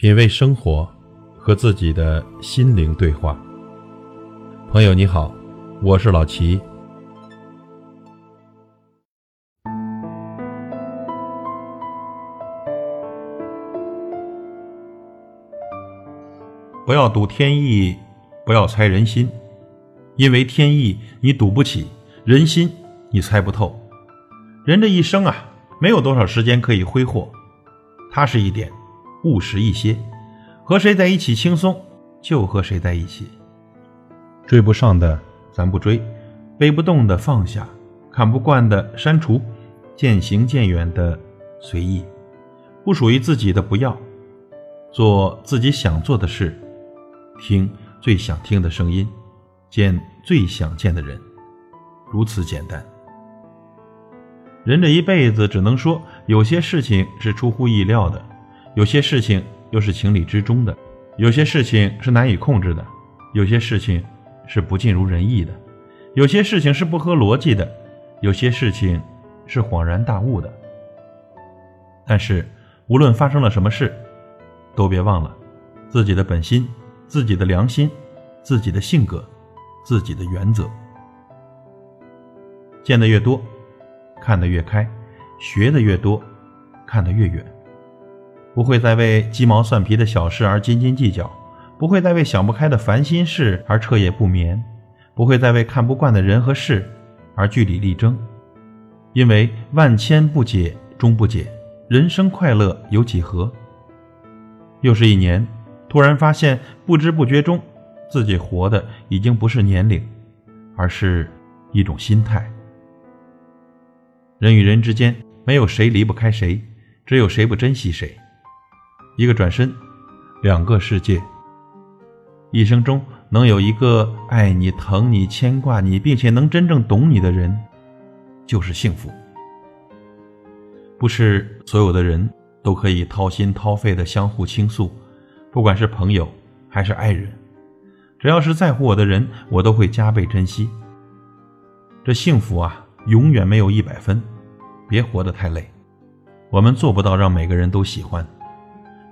品味生活，和自己的心灵对话。朋友你好，我是老齐。不要赌天意，不要猜人心，因为天意你赌不起，人心你猜不透。人这一生啊，没有多少时间可以挥霍，踏实一点。务实一些，和谁在一起轻松就和谁在一起。追不上的咱不追，背不动的放下，看不惯的删除，渐行渐远的随意，不属于自己的不要，做自己想做的事，听最想听的声音，见最想见的人，如此简单。人这一辈子，只能说有些事情是出乎意料的。有些事情又是情理之中的，有些事情是难以控制的，有些事情是不尽如人意的，有些事情是不合逻辑的，有些事情是恍然大悟的。但是，无论发生了什么事，都别忘了自己的本心、自己的良心、自己的性格、自己的原则。见得越多，看得越开；学得越多，看得越远。不会再为鸡毛蒜皮的小事而斤斤计较，不会再为想不开的烦心事而彻夜不眠，不会再为看不惯的人和事而据理力争。因为万千不解终不解，人生快乐有几何？又是一年，突然发现不知不觉中，自己活的已经不是年龄，而是一种心态。人与人之间，没有谁离不开谁，只有谁不珍惜谁。一个转身，两个世界。一生中能有一个爱你、疼你、牵挂你，并且能真正懂你的人，就是幸福。不是所有的人都可以掏心掏肺的相互倾诉，不管是朋友还是爱人，只要是在乎我的人，我都会加倍珍惜。这幸福啊，永远没有一百分，别活得太累。我们做不到让每个人都喜欢。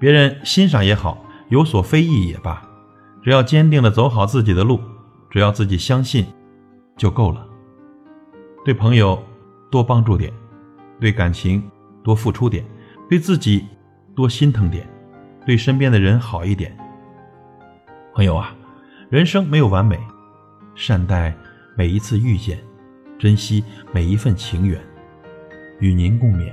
别人欣赏也好，有所非议也罢，只要坚定的走好自己的路，只要自己相信，就够了。对朋友多帮助点，对感情多付出点，对自己多心疼点，对身边的人好一点。朋友啊，人生没有完美，善待每一次遇见，珍惜每一份情缘，与您共勉。